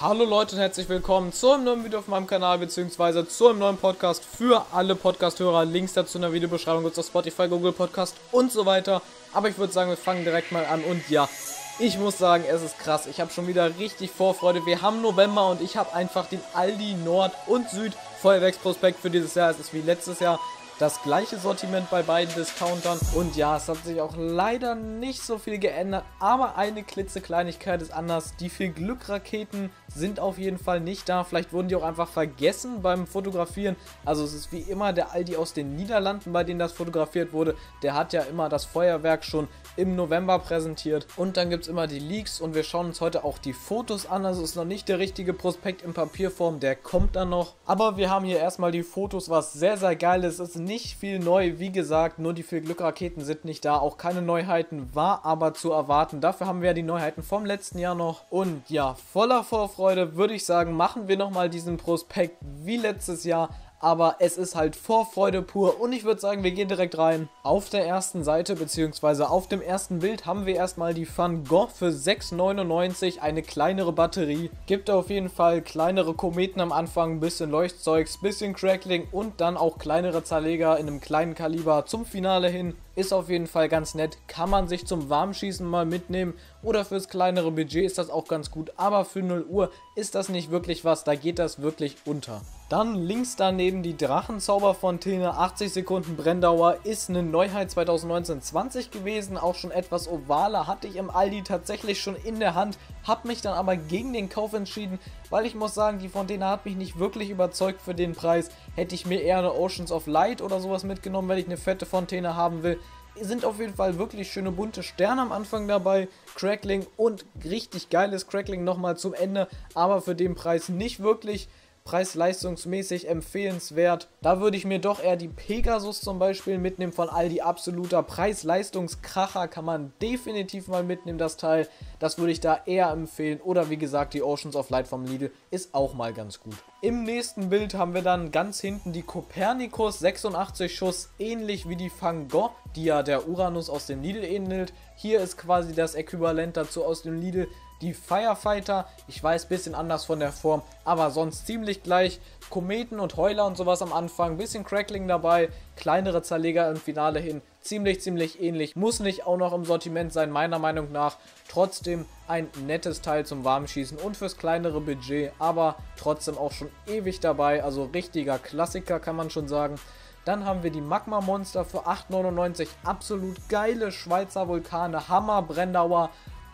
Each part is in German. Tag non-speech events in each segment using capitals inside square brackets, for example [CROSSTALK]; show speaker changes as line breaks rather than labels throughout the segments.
Hallo Leute und herzlich willkommen zu einem neuen Video auf meinem Kanal beziehungsweise zu einem neuen Podcast für alle Podcast-Hörer. Links dazu in der Videobeschreibung gibt es auf Spotify, Google Podcast und so weiter. Aber ich würde sagen, wir fangen direkt mal an und ja, ich muss sagen, es ist krass. Ich habe schon wieder richtig Vorfreude. Wir haben November und ich habe einfach den Aldi Nord und Süd Feuerwerksprospekt für dieses Jahr. Es ist wie letztes Jahr das gleiche Sortiment bei beiden Discountern. Und ja, es hat sich auch leider nicht so viel geändert, aber eine klitzekleinigkeit ist anders. Die viel Glückraketen sind auf jeden Fall nicht da. Vielleicht wurden die auch einfach vergessen beim Fotografieren. Also es ist wie immer der Aldi aus den Niederlanden, bei dem das fotografiert wurde. Der hat ja immer das Feuerwerk schon im November präsentiert. Und dann gibt es immer die Leaks und wir schauen uns heute auch die Fotos an. Also ist noch nicht der richtige Prospekt in Papierform, der kommt dann noch. Aber wir haben hier erstmal die Fotos, was sehr, sehr geil ist. Es ist nicht viel neu, wie gesagt, nur die viel Glückraketen sind nicht da. Auch keine Neuheiten war aber zu erwarten. Dafür haben wir ja die Neuheiten vom letzten Jahr noch. Und ja, voller Vorfreude würde ich sagen, machen wir nochmal diesen Prospekt wie letztes Jahr aber es ist halt Vorfreude pur und ich würde sagen, wir gehen direkt rein. Auf der ersten Seite bzw. auf dem ersten Bild haben wir erstmal die Van Gogh für 6,99, eine kleinere Batterie. Gibt auf jeden Fall kleinere Kometen am Anfang, bisschen Leuchtzeugs, bisschen Crackling und dann auch kleinere Zerleger in einem kleinen Kaliber zum Finale hin. Ist auf jeden Fall ganz nett, kann man sich zum Warmschießen mal mitnehmen. Oder fürs kleinere Budget ist das auch ganz gut, aber für 0 Uhr ist das nicht wirklich was, da geht das wirklich unter. Dann links daneben die Drachenzauberfontäne, 80 Sekunden Brenndauer, ist eine Neuheit 2019-20 gewesen, auch schon etwas ovaler, hatte ich im Aldi tatsächlich schon in der Hand, habe mich dann aber gegen den Kauf entschieden, weil ich muss sagen, die Fontäne hat mich nicht wirklich überzeugt für den Preis. Hätte ich mir eher eine Oceans of Light oder sowas mitgenommen, wenn ich eine fette Fontäne haben will. Sind auf jeden Fall wirklich schöne bunte Sterne am Anfang dabei, Crackling und richtig geiles Crackling nochmal zum Ende, aber für den Preis nicht wirklich preis-leistungsmäßig empfehlenswert. Da würde ich mir doch eher die Pegasus zum Beispiel mitnehmen von Aldi. Absoluter Preis-Leistungskracher kann man definitiv mal mitnehmen, das Teil. Das würde ich da eher empfehlen. Oder wie gesagt, die Oceans of Light vom Lidl ist auch mal ganz gut. Im nächsten Bild haben wir dann ganz hinten die Copernicus 86 Schuss, ähnlich wie die Van Gogh, die ja der Uranus aus dem Lidl ähnelt. Hier ist quasi das Äquivalent dazu aus dem Lidl die Firefighter, ich weiß, bisschen anders von der Form, aber sonst ziemlich gleich. Kometen und Heuler und sowas am Anfang, bisschen Crackling dabei, kleinere Zerleger im Finale hin, ziemlich, ziemlich ähnlich. Muss nicht auch noch im Sortiment sein, meiner Meinung nach. Trotzdem ein nettes Teil zum Warmschießen und fürs kleinere Budget, aber trotzdem auch schon ewig dabei, also richtiger Klassiker kann man schon sagen. Dann haben wir die Magma Monster für 8,99. Absolut geile Schweizer Vulkane. Hammer Brennauer.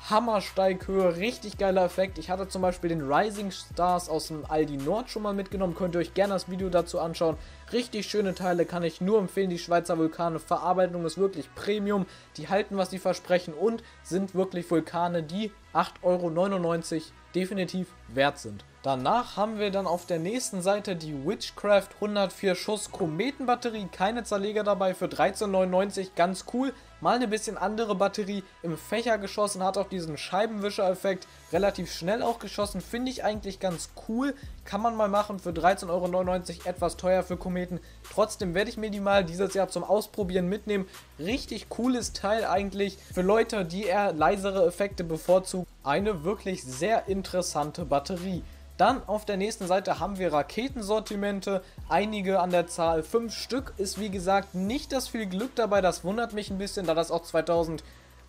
Hammersteighöhe, richtig geiler Effekt. Ich hatte zum Beispiel den Rising Stars aus dem Aldi Nord schon mal mitgenommen. Könnt ihr euch gerne das Video dazu anschauen. Richtig schöne Teile, kann ich nur empfehlen. Die Schweizer Vulkane. Verarbeitung ist wirklich Premium. Die halten, was sie versprechen und sind wirklich Vulkane, die 8,99 Euro definitiv wert sind. Danach haben wir dann auf der nächsten Seite die Witchcraft 104 Schuss Kometenbatterie. Keine Zerleger dabei für 13,99. Ganz cool. Mal eine bisschen andere Batterie im Fächer geschossen, hat auch diesen Scheibenwischer-Effekt. Relativ schnell auch geschossen. Finde ich eigentlich ganz cool. Kann man mal machen für 13,99 Euro. Etwas teuer für Kometen. Trotzdem werde ich mir die mal dieses Jahr zum Ausprobieren mitnehmen. Richtig cooles Teil eigentlich. Für Leute, die eher leisere Effekte bevorzugen. Eine wirklich sehr interessante Batterie. Dann auf der nächsten Seite haben wir Raketensortimente, einige an der Zahl, fünf Stück ist wie gesagt nicht das viel Glück dabei, das wundert mich ein bisschen, da das auch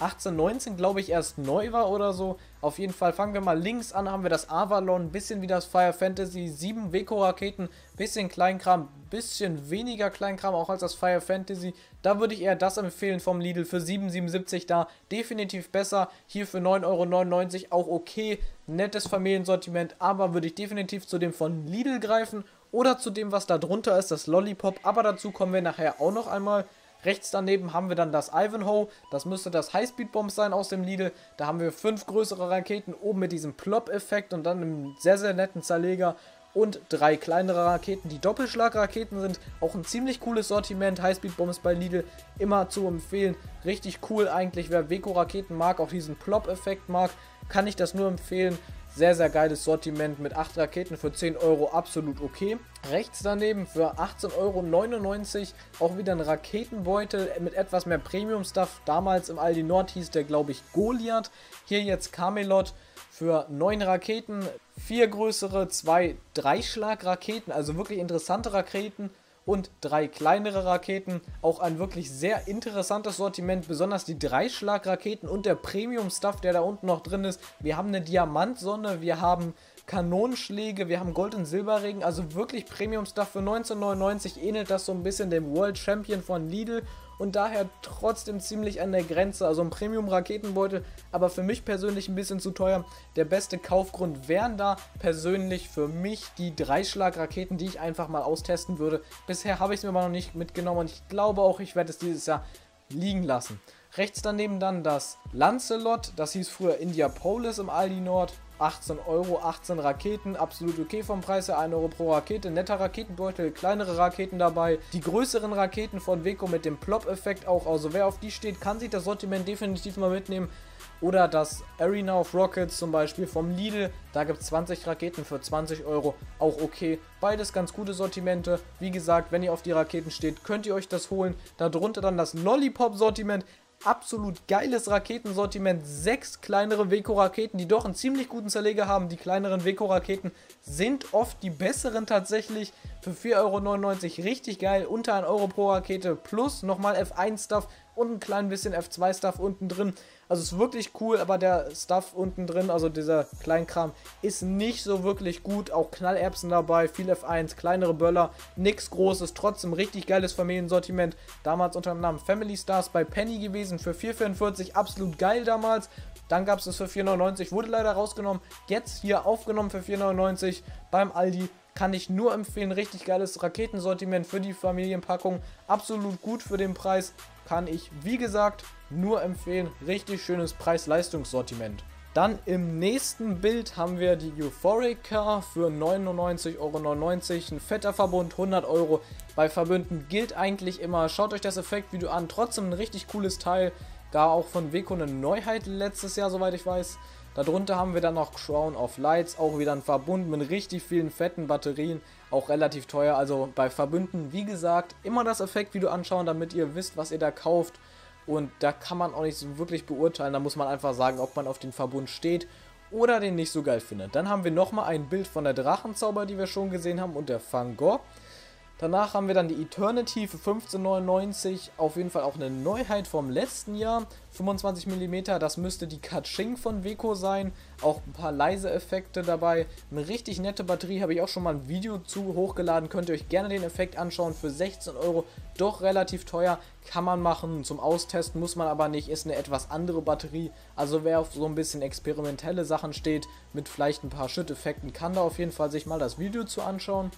2018, 19 glaube ich erst neu war oder so. Auf jeden Fall fangen wir mal links an, haben wir das Avalon, bisschen wie das Fire Fantasy, sieben Weko-Raketen, bisschen Kleinkram, bisschen weniger Kleinkram auch als das Fire Fantasy. Da würde ich eher das empfehlen vom Lidl für 7,77 da, definitiv besser. Hier für 9,99 Euro auch okay, nettes Familiensortiment, aber würde ich definitiv zu dem von Lidl greifen oder zu dem, was da drunter ist, das Lollipop. Aber dazu kommen wir nachher auch noch einmal. Rechts daneben haben wir dann das Ivanhoe, das müsste das Highspeed-Bomb sein aus dem Lidl. Da haben wir fünf größere Raketen oben mit diesem Plop-Effekt und dann einem sehr, sehr netten Zerleger und drei kleinere Raketen, die Doppelschlagraketen sind. Auch ein ziemlich cooles Sortiment. Highspeed-Bombs bei Lidl immer zu empfehlen. Richtig cool eigentlich. Wer Weko-Raketen mag, auch diesen Plop-Effekt mag, kann ich das nur empfehlen. Sehr, sehr geiles Sortiment mit 8 Raketen für 10 Euro, absolut okay. Rechts daneben für 18,99 Euro auch wieder ein Raketenbeutel mit etwas mehr Premium-Stuff. Damals im Aldi Nord hieß der, glaube ich, Goliath. Hier jetzt Camelot für neun Raketen, vier größere, zwei Dreischlag-Raketen, also wirklich interessante Raketen und drei kleinere Raketen. Auch ein wirklich sehr interessantes Sortiment, besonders die Dreischlag-Raketen und der Premium-Stuff, der da unten noch drin ist. Wir haben eine Diamantsonne, wir haben Kanonenschläge, wir haben Gold- und Silberregen, also wirklich Premium-Stuff für 1999 ähnelt das so ein bisschen dem World Champion von Lidl und daher trotzdem ziemlich an der Grenze. Also ein Premium-Raketenbeutel, aber für mich persönlich ein bisschen zu teuer. Der beste Kaufgrund wären da persönlich für mich die Dreischlag-Raketen, die ich einfach mal austesten würde. Bisher habe ich es mir aber noch nicht mitgenommen und ich glaube auch, ich werde es dieses Jahr liegen lassen. Rechts daneben dann das Lancelot, das hieß früher India Polis im Aldi Nord. 18 Euro, 18 Raketen, absolut okay vom Preis her, 1 Euro pro Rakete, netter Raketenbeutel, kleinere Raketen dabei, die größeren Raketen von Weco mit dem Plop-Effekt auch, also wer auf die steht, kann sich das Sortiment definitiv mal mitnehmen. Oder das Arena of Rockets zum Beispiel vom Lidl, da gibt es 20 Raketen für 20 Euro, auch okay. Beides ganz gute Sortimente. Wie gesagt, wenn ihr auf die Raketen steht, könnt ihr euch das holen. Darunter dann das Lollipop-Sortiment, absolut geiles Raketensortiment. Sechs kleinere Weko-Raketen, die doch einen ziemlich guten Zerleger haben. Die kleineren Weko-Raketen sind oft die besseren tatsächlich. Für 4,99 Euro richtig geil. Unter 1 Euro pro Rakete plus nochmal F1-Stuff und ein klein bisschen F2-Stuff unten drin. Also ist wirklich cool, aber der Stuff unten drin, also dieser Kleinkram, ist nicht so wirklich gut. Auch Knallerbsen dabei, viel F1, kleinere Böller, nichts Großes, trotzdem richtig geiles Familiensortiment. Damals unter dem Namen Family Stars bei Penny gewesen für 4,44, absolut geil damals. Dann gab es es für 4,99, wurde leider rausgenommen. Jetzt hier aufgenommen für 4,99 beim Aldi. Kann ich nur empfehlen, richtig geiles Raketensortiment für die Familienpackung. Absolut gut für den Preis. Kann ich, wie gesagt, nur empfehlen. Richtig schönes Preis-Leistungssortiment. Dann im nächsten Bild haben wir die Euphorica für 99,99 Euro. Ein fetter Verbund, 100 Euro. Bei Verbünden gilt eigentlich immer, schaut euch das Effektvideo an. Trotzdem ein richtig cooles Teil. Da auch von Weco eine Neuheit letztes Jahr, soweit ich weiß. Darunter haben wir dann noch Crown of Lights, auch wieder ein Verbund mit richtig vielen fetten Batterien, auch relativ teuer. Also bei Verbünden, wie gesagt, immer das Effektvideo anschauen, damit ihr wisst, was ihr da kauft. Und da kann man auch nicht so wirklich beurteilen. Da muss man einfach sagen, ob man auf den Verbund steht oder den nicht so geil findet. Dann haben wir nochmal ein Bild von der Drachenzauber, die wir schon gesehen haben, und der Fangor. Danach haben wir dann die Eternity für 15,99. Auf jeden Fall auch eine Neuheit vom letzten Jahr. 25 mm, das müsste die Kaching von Weco sein. Auch ein paar leise Effekte dabei. Eine richtig nette Batterie, habe ich auch schon mal ein Video zu hochgeladen. Könnt ihr euch gerne den Effekt anschauen. Für 16 Euro doch relativ teuer. Kann man machen. Zum Austesten muss man aber nicht. Ist eine etwas andere Batterie. Also wer auf so ein bisschen experimentelle Sachen steht, mit vielleicht ein paar Schütteffekten, kann da auf jeden Fall sich mal das Video zu anschauen.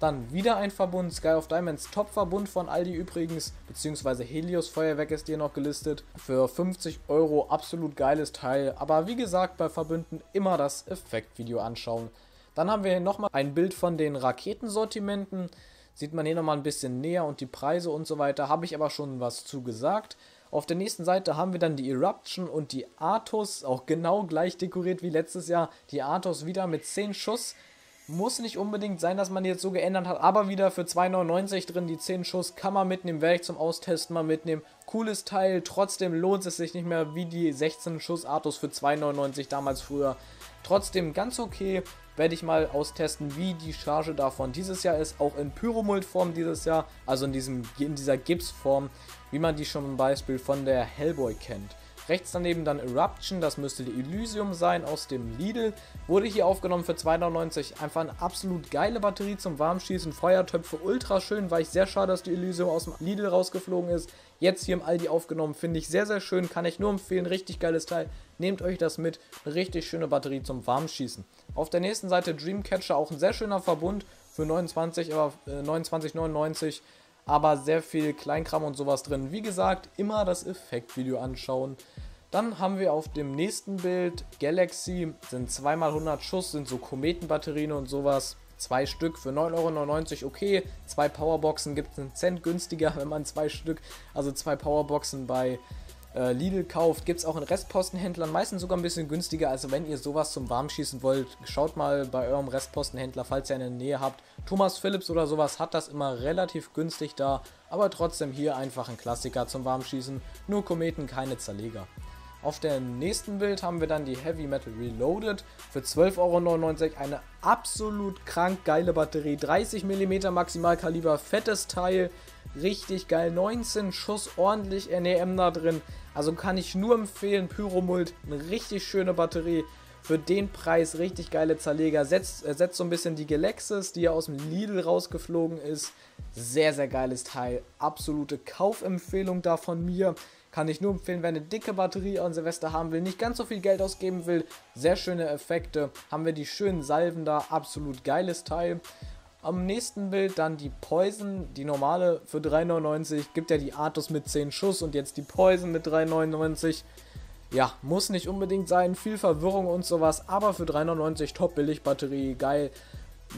Dann wieder ein Verbund, Sky of Diamonds Top-Verbund von Aldi übrigens, beziehungsweise Helios Feuerwerk ist hier noch gelistet. Für 50 Euro absolut geiles Teil, aber wie gesagt, bei Verbünden immer das Effektvideo anschauen. Dann haben wir hier nochmal ein Bild von den Raketensortimenten. Sieht man hier nochmal ein bisschen näher und die Preise und so weiter. Habe ich aber schon was zu gesagt. Auf der nächsten Seite haben wir dann die Eruption und die Artus, auch genau gleich dekoriert wie letztes Jahr. Die Artus wieder mit 10 Schuss. Muss nicht unbedingt sein, dass man die jetzt so geändert hat, aber wieder für 2,99 drin, die 10 Schuss kann man mitnehmen, werde ich zum Austesten mal mitnehmen. Cooles Teil, trotzdem lohnt es sich nicht mehr wie die 16 Schuss Artus für 2,99 damals früher. Trotzdem ganz okay, werde ich mal austesten, wie die Charge davon dieses Jahr ist, auch in Pyromult-Form dieses Jahr, also in, diesem, in dieser Gips-Form, wie man die schon zum Beispiel von der Hellboy kennt. Rechts daneben dann Eruption, das müsste die Elysium sein aus dem Lidl. Wurde hier aufgenommen für 2,99. Einfach eine absolut geile Batterie zum Warmschießen. Feuertöpfe ultra schön. War ich sehr schade, dass die Elysium aus dem Lidl rausgeflogen ist. Jetzt hier im Aldi aufgenommen. Finde ich sehr, sehr schön. Kann ich nur empfehlen. Richtig geiles Teil. Nehmt euch das mit. Richtig schöne Batterie zum Warmschießen. Auf der nächsten Seite Dreamcatcher. Auch ein sehr schöner Verbund für 29, aber äh, 29,99 aber sehr viel Kleinkram und sowas drin. Wie gesagt, immer das Effektvideo anschauen. Dann haben wir auf dem nächsten Bild Galaxy, sind 2x100 Schuss, sind so Kometenbatterien und sowas. Zwei Stück für 9,99 Euro, okay. Zwei Powerboxen gibt es einen Cent günstiger, [LAUGHS] wenn man zwei Stück, also zwei Powerboxen bei äh, Lidl kauft, gibt es auch in Restpostenhändlern, meistens sogar ein bisschen günstiger. Also wenn ihr sowas zum Warmschießen wollt, schaut mal bei eurem Restpostenhändler, falls ihr eine Nähe habt. Thomas Philips oder sowas hat das immer relativ günstig da, aber trotzdem hier einfach ein Klassiker zum Warmschießen. Nur Kometen, keine Zerleger. Auf dem nächsten Bild haben wir dann die Heavy Metal Reloaded für 12,99 Euro. Eine absolut krank geile Batterie. 30 mm Maximalkaliber, fettes Teil. Richtig geil. 19 Schuss, ordentlich NEM da drin. Also kann ich nur empfehlen. Pyromult, eine richtig schöne Batterie. Für den Preis richtig geile Zerleger. Setzt, setzt so ein bisschen die Galaxis, die ja aus dem Lidl rausgeflogen ist. Sehr, sehr geiles Teil. Absolute Kaufempfehlung da von mir. Kann ich nur empfehlen, wer eine dicke Batterie an Silvester haben will, nicht ganz so viel Geld ausgeben will. Sehr schöne Effekte. Haben wir die schönen Salven da. Absolut geiles Teil. Am nächsten Bild dann die Poison, die normale für 3,99. Gibt ja die Artus mit 10 Schuss und jetzt die Poison mit 3,99. Ja, muss nicht unbedingt sein, viel Verwirrung und sowas, aber für 3,99 top billig Batterie, geil.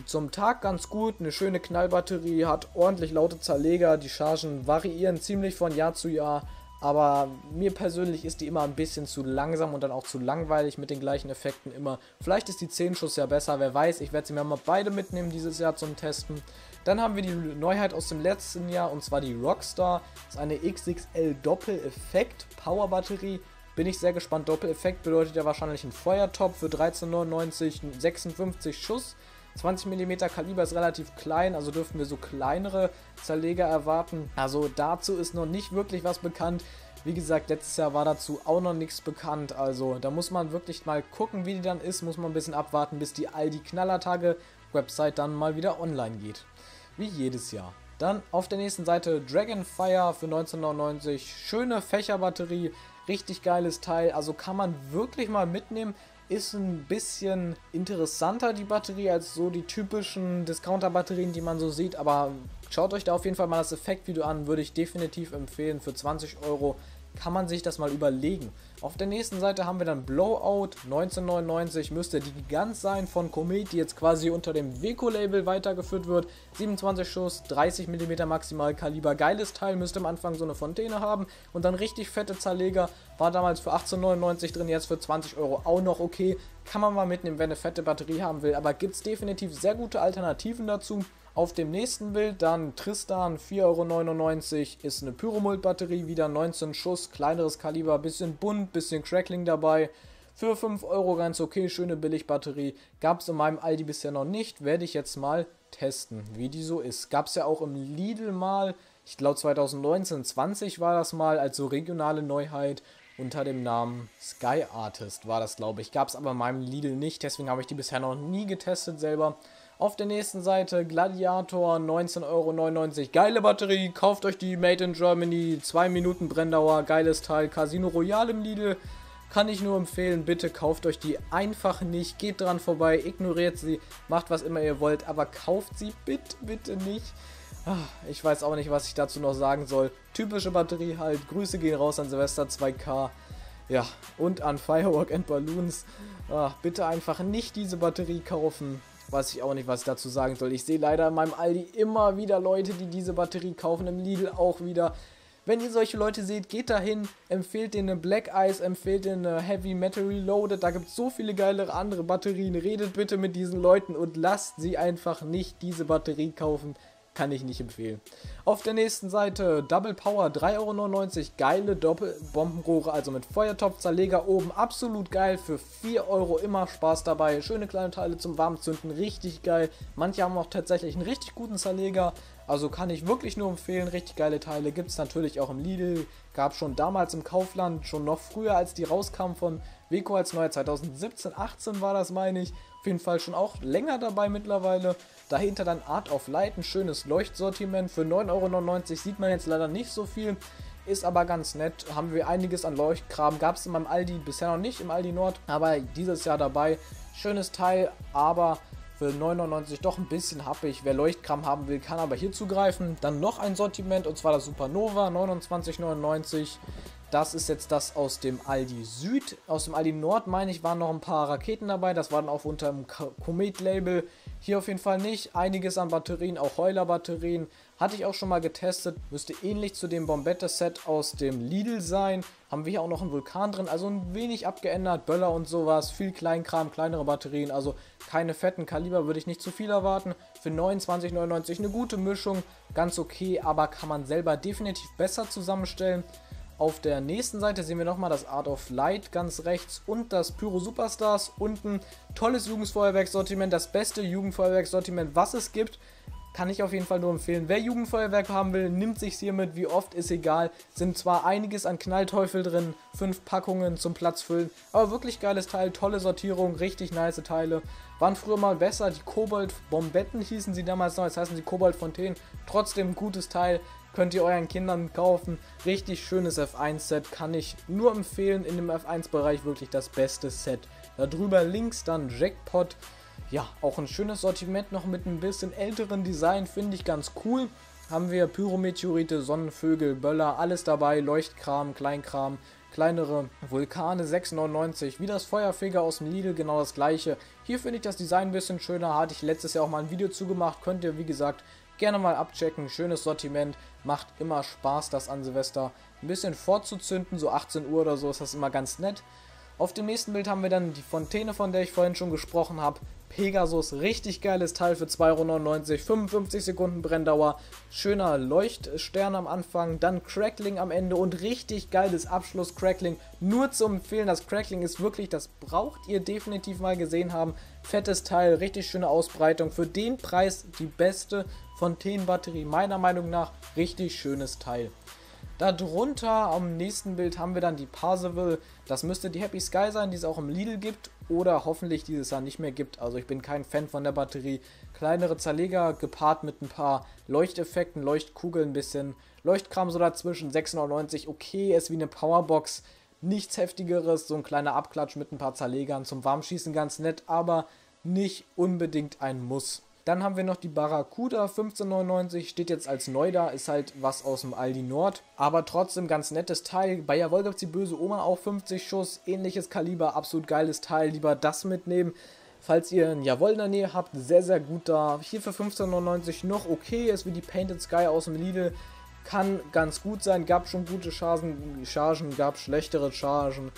Zum Tag ganz gut, eine schöne Knallbatterie, hat ordentlich laute Zerleger, die Chargen variieren ziemlich von Jahr zu Jahr. Aber mir persönlich ist die immer ein bisschen zu langsam und dann auch zu langweilig mit den gleichen Effekten immer. Vielleicht ist die 10 Schuss ja besser, wer weiß. Ich werde sie mir mal beide mitnehmen dieses Jahr zum Testen. Dann haben wir die Neuheit aus dem letzten Jahr und zwar die Rockstar. Das ist eine XXL Doppel-Effekt Power Batterie. Bin ich sehr gespannt. Doppel-Effekt bedeutet ja wahrscheinlich ein Feuertop für 13,99, 56 Schuss. 20 mm Kaliber ist relativ klein, also dürften wir so kleinere Zerleger erwarten. Also dazu ist noch nicht wirklich was bekannt. Wie gesagt, letztes Jahr war dazu auch noch nichts bekannt. Also da muss man wirklich mal gucken, wie die dann ist. Muss man ein bisschen abwarten, bis die Aldi Knallertage Website dann mal wieder online geht. Wie jedes Jahr. Dann auf der nächsten Seite Dragonfire für 1999. Schöne Fächerbatterie, richtig geiles Teil. Also kann man wirklich mal mitnehmen ist ein bisschen interessanter, die Batterie, als so die typischen Discounter-Batterien, die man so sieht. Aber schaut euch da auf jeden Fall mal das Effektvideo an, würde ich definitiv empfehlen. Für 20 Euro kann man sich das mal überlegen. Auf der nächsten Seite haben wir dann Blowout 1999, müsste die Gigant sein von Comet, die jetzt quasi unter dem Weco-Label weitergeführt wird. 27 Schuss, 30 mm Maximalkaliber, geiles Teil, müsste am Anfang so eine Fontäne haben und dann richtig fette Zerleger, war damals für 18,99 drin, jetzt für 20 Euro auch noch okay. Kann man mal mitnehmen, wenn eine fette Batterie haben will, aber gibt es definitiv sehr gute Alternativen dazu. Auf dem nächsten Bild dann Tristan 4,99 Euro ist eine Pyromult-Batterie, wieder 19 Schuss, kleineres Kaliber, bisschen bunt, bisschen Crackling dabei. Für 5 Euro ganz okay, schöne Billigbatterie. Gab es in meinem Aldi bisher noch nicht, werde ich jetzt mal testen, wie die so ist. Gab es ja auch im Lidl mal, ich glaube 2019, 20 war das mal, als so regionale Neuheit unter dem Namen Sky Artist war das, glaube ich. Gab es aber in meinem Lidl nicht, deswegen habe ich die bisher noch nie getestet selber. Auf der nächsten Seite Gladiator 19,99 Euro. Geile Batterie, kauft euch die Made in Germany, 2 Minuten Brenndauer, geiles Teil. Casino Royale im Lidl, kann ich nur empfehlen, bitte kauft euch die einfach nicht, geht dran vorbei, ignoriert sie, macht was immer ihr wollt, aber kauft sie bitte, bitte nicht. Ah, ich weiß auch nicht, was ich dazu noch sagen soll. Typische Batterie halt, Grüße gehen raus an Silvester 2K. Ja, und an Firework and Balloons. Ach, bitte einfach nicht diese Batterie kaufen weiß ich auch nicht, was ich dazu sagen soll. Ich sehe leider in meinem Aldi immer wieder Leute, die diese Batterie kaufen, im Lidl auch wieder. Wenn ihr solche Leute seht, geht dahin, empfehlt denen eine Black Ice, empfehlt denen eine Heavy Metal Reloaded. Da gibt es so viele geilere andere Batterien. Redet bitte mit diesen Leuten und lasst sie einfach nicht diese Batterie kaufen kann ich nicht empfehlen. Auf der nächsten Seite Double Power 3,99 Euro. Geile Doppelbombenrohre, also mit Feuertopf-Zerleger oben. Absolut geil. Für 4 Euro immer Spaß dabei. Schöne kleine Teile zum Warmzünden. Richtig geil. Manche haben auch tatsächlich einen richtig guten Zerleger. Also kann ich wirklich nur empfehlen. Richtig geile Teile. Gibt es natürlich auch im Lidl. Gab schon damals im Kaufland. Schon noch früher, als die rauskamen von Weco als neue 2017, 18 war das, meine ich. Auf jeden Fall schon auch länger dabei mittlerweile. Dahinter dann Art of Light, ein schönes Leuchtsortiment. Für 9,99 Euro sieht man jetzt leider nicht so viel. Ist aber ganz nett. Haben wir einiges an Leuchtkram. Gab es in meinem Aldi bisher noch nicht, im Aldi Nord. Aber dieses Jahr dabei. Schönes Teil, aber für 9,99 doch ein bisschen happig. Wer Leuchtkram haben will, kann aber hier zugreifen. Dann noch ein Sortiment und zwar das Supernova 29,99. Das ist jetzt das aus dem Aldi Süd. Aus dem Aldi Nord, meine ich, waren noch ein paar Raketen dabei. Das waren auch unter dem Komet-Label. Hier auf jeden Fall nicht. Einiges an Batterien, auch Heuler-Batterien. Hatte ich auch schon mal getestet. Müsste ähnlich zu dem Bombette-Set aus dem Lidl sein. Haben wir hier auch noch einen Vulkan drin. Also ein wenig abgeändert. Böller und sowas. Viel Kleinkram, kleinere Batterien. Also keine fetten Kaliber würde ich nicht zu viel erwarten. Für 29,99 eine gute Mischung. Ganz okay, aber kann man selber definitiv besser zusammenstellen. Auf der nächsten Seite sehen wir nochmal das Art of Light ganz rechts und das Pyro Superstars. Unten tolles Jugendfeuerwerksortiment, das beste Jugendfeuerwerksortiment, was es gibt. Kann ich auf jeden Fall nur empfehlen. Wer Jugendfeuerwerk haben will, nimmt sich hiermit. Wie oft ist egal. Sind zwar einiges an Knallteufel drin, fünf Packungen zum Platz füllen, aber wirklich geiles Teil, tolle Sortierung, richtig nice Teile. Waren früher mal besser. Die Kobold Bombetten hießen sie damals noch, jetzt heißen sie Kobold Fontänen. Trotzdem gutes Teil. Könnt ihr euren Kindern kaufen. Richtig schönes F1-Set. Kann ich nur empfehlen. In dem F1-Bereich wirklich das beste Set. Darüber links dann Jackpot ja, auch ein schönes Sortiment noch mit ein bisschen älteren Design, finde ich ganz cool. Haben wir Pyrometeorite, Sonnenvögel, Böller, alles dabei, Leuchtkram, Kleinkram, kleinere Vulkane 6,99. Wie das Feuerfeger aus dem Lidl, genau das gleiche. Hier finde ich das Design ein bisschen schöner, hatte ich letztes Jahr auch mal ein Video zugemacht, könnt ihr wie gesagt gerne mal abchecken. Schönes Sortiment, macht immer Spaß, das an Silvester ein bisschen vorzuzünden, so 18 Uhr oder so ist das immer ganz nett. Auf dem nächsten Bild haben wir dann die Fontäne, von der ich vorhin schon gesprochen habe. Pegasus, richtig geiles Teil für 2,99 Euro, 55 Sekunden Brenndauer, schöner Leuchtstern am Anfang, dann Crackling am Ende und richtig geiles Abschluss-Crackling. Nur zu empfehlen, das Crackling ist wirklich, das braucht ihr definitiv mal gesehen haben. Fettes Teil, richtig schöne Ausbreitung. Für den Preis die beste Fontänenbatterie, meiner Meinung nach, richtig schönes Teil. Darunter am nächsten Bild haben wir dann die Parzival. Das müsste die Happy Sky sein, die es auch im Lidl gibt oder hoffentlich dieses Jahr nicht mehr gibt. Also ich bin kein Fan von der Batterie. Kleinere Zerleger gepaart mit ein paar Leuchteffekten, Leuchtkugeln, ein bisschen Leuchtkram so dazwischen. 6,99 okay, ist wie eine Powerbox. Nichts heftigeres, so ein kleiner Abklatsch mit ein paar Zerlegern zum Warmschießen ganz nett, aber nicht unbedingt ein Muss. Dann haben wir noch die Barracuda 1599, steht jetzt als neu da, ist halt was aus dem Aldi Nord, aber trotzdem ganz nettes Teil. Bei Jawohl gibt es die böse Oma auch 50 Schuss, ähnliches Kaliber, absolut geiles Teil, lieber das mitnehmen. Falls ihr ein Jawohl in der Nähe habt, sehr, sehr gut da. Hier für 15,99 noch okay, ist wie die Painted Sky aus dem Lidl. Kann ganz gut sein, gab schon gute Chargen, Chargen gab schlechtere Chargen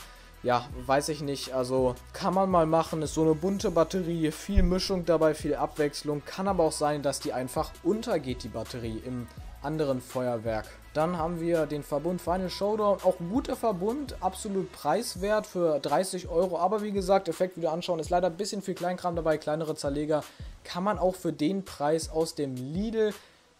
ja, weiß ich nicht. Also kann man mal machen. Ist so eine bunte Batterie, viel Mischung dabei, viel Abwechslung. Kann aber auch sein, dass die einfach untergeht, die Batterie im anderen Feuerwerk. Dann haben wir den Verbund Final Showdown. Auch ein guter Verbund, absolut preiswert für 30 Euro. Aber wie gesagt, Effektvideo anschauen ist leider ein bisschen viel Kleinkram dabei, kleinere Zerleger. Kann man auch für den Preis aus dem Lidl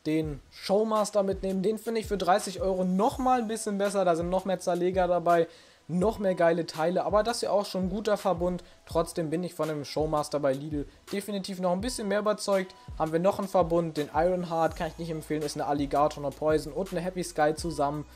den Showmaster mitnehmen. Den finde ich für 30 Euro nochmal ein bisschen besser. Da sind noch mehr Zerleger dabei noch mehr geile Teile, aber das ist ja auch schon ein guter Verbund. Trotzdem bin ich von dem Showmaster bei Lidl definitiv noch ein bisschen mehr überzeugt. Haben wir noch einen Verbund, den Ironheart, kann ich nicht empfehlen, ist eine Alligator, eine Poison und eine Happy Sky zusammen.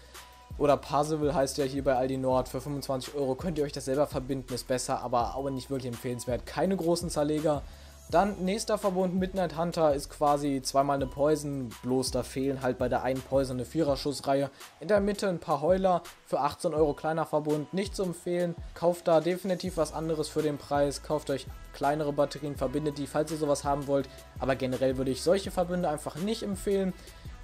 Oder Parzival heißt ja hier bei Aldi Nord für 25 Euro. Könnt ihr euch das selber verbinden, ist besser, aber auch nicht wirklich empfehlenswert. Keine großen Zerleger. Dann nächster Verbund Midnight Hunter ist quasi zweimal eine Poison, bloß da fehlen halt bei der einen Poison eine Viererschussreihe. In der Mitte ein paar Heuler für 18 Euro kleiner Verbund, nicht zu empfehlen. Kauft da definitiv was anderes für den Preis, kauft euch kleinere Batterien, verbindet die, falls ihr sowas haben wollt. Aber generell würde ich solche Verbünde einfach nicht empfehlen.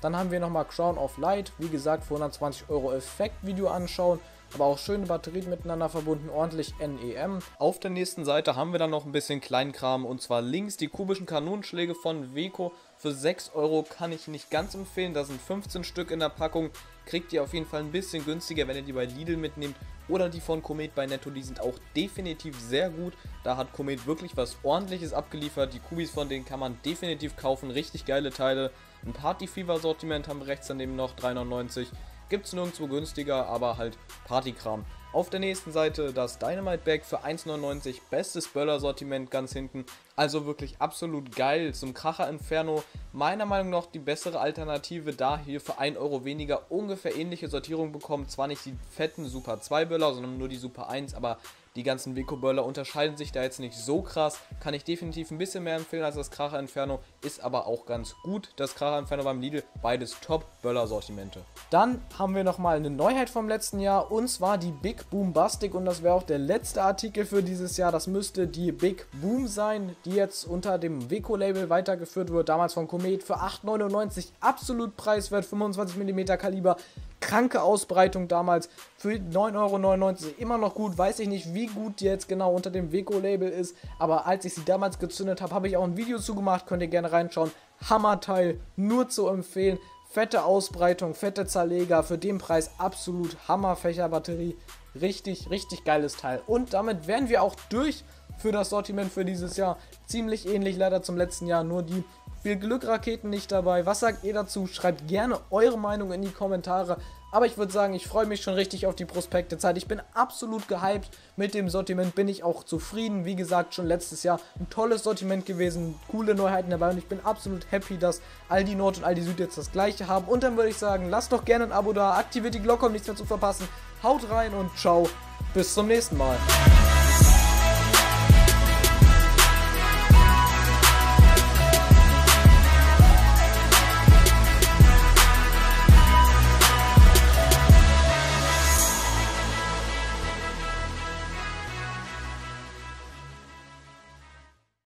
Dann haben wir nochmal Crown of Light, wie gesagt für 120 Euro Effekt-Video anschauen aber auch schöne Batterien miteinander verbunden, ordentlich NEM. Auf der nächsten Seite haben wir dann noch ein bisschen Kleinkram und zwar links die kubischen Kanonenschläge von Weco. Für 6 Euro kann ich nicht ganz empfehlen, da sind 15 Stück in der Packung. Kriegt ihr auf jeden Fall ein bisschen günstiger, wenn ihr die bei Lidl mitnehmt oder die von Komet bei Netto, die sind auch definitiv sehr gut. Da hat Komet wirklich was ordentliches abgeliefert. Die Kubis von denen kann man definitiv kaufen, richtig geile Teile. Ein Party Fever Sortiment haben wir rechts daneben noch 3,99. Gibt es nirgendwo günstiger, aber halt Partykram. Auf der nächsten Seite das Dynamite Bag für 1,99, bestes Böller-Sortiment ganz hinten. Also wirklich absolut geil zum Kracher Inferno. Meiner Meinung nach die bessere Alternative, da hier für 1 Euro weniger ungefähr ähnliche Sortierung bekommt. Zwar nicht die fetten Super 2 Böller, sondern nur die Super 1, aber die ganzen Vico-Böller unterscheiden sich da jetzt nicht so krass. Kann ich definitiv ein bisschen mehr empfehlen als das Kracher Inferno. Ist aber auch ganz gut. Das Kracher Inferno beim Lidl. Beides Top-Böller-Sortimente. Dann haben wir nochmal eine Neuheit vom letzten Jahr. Und zwar die Big Boom Bastic. Und das wäre auch der letzte Artikel für dieses Jahr. Das müsste die Big Boom sein, die jetzt unter dem Vico-Label weitergeführt wird. Damals von Komet für 8,99. Absolut preiswert. 25 mm Kaliber kranke Ausbreitung damals für 9,99 Euro. Immer noch gut, weiß ich nicht, wie gut die jetzt genau unter dem Weco-Label ist, aber als ich sie damals gezündet habe, habe ich auch ein Video zugemacht, könnt ihr gerne reinschauen. Hammerteil, nur zu empfehlen. Fette Ausbreitung, fette Zerleger, für den Preis absolut Hammerfächerbatterie. Richtig, richtig geiles Teil. Und damit wären wir auch durch für das Sortiment für dieses Jahr. Ziemlich ähnlich leider zum letzten Jahr, nur die viel Glückraketen nicht dabei. Was sagt ihr dazu? Schreibt gerne eure Meinung in die Kommentare. Aber ich würde sagen, ich freue mich schon richtig auf die Prospekte-Zeit. Ich bin absolut gehypt. Mit dem Sortiment bin ich auch zufrieden. Wie gesagt, schon letztes Jahr ein tolles Sortiment gewesen. Coole Neuheiten dabei. Und ich bin absolut happy, dass Aldi Nord und Aldi Süd jetzt das gleiche haben. Und dann würde ich sagen, lasst doch gerne ein Abo da. Aktiviert die Glocke, um nichts mehr zu verpassen. Haut rein und ciao. Bis zum nächsten Mal.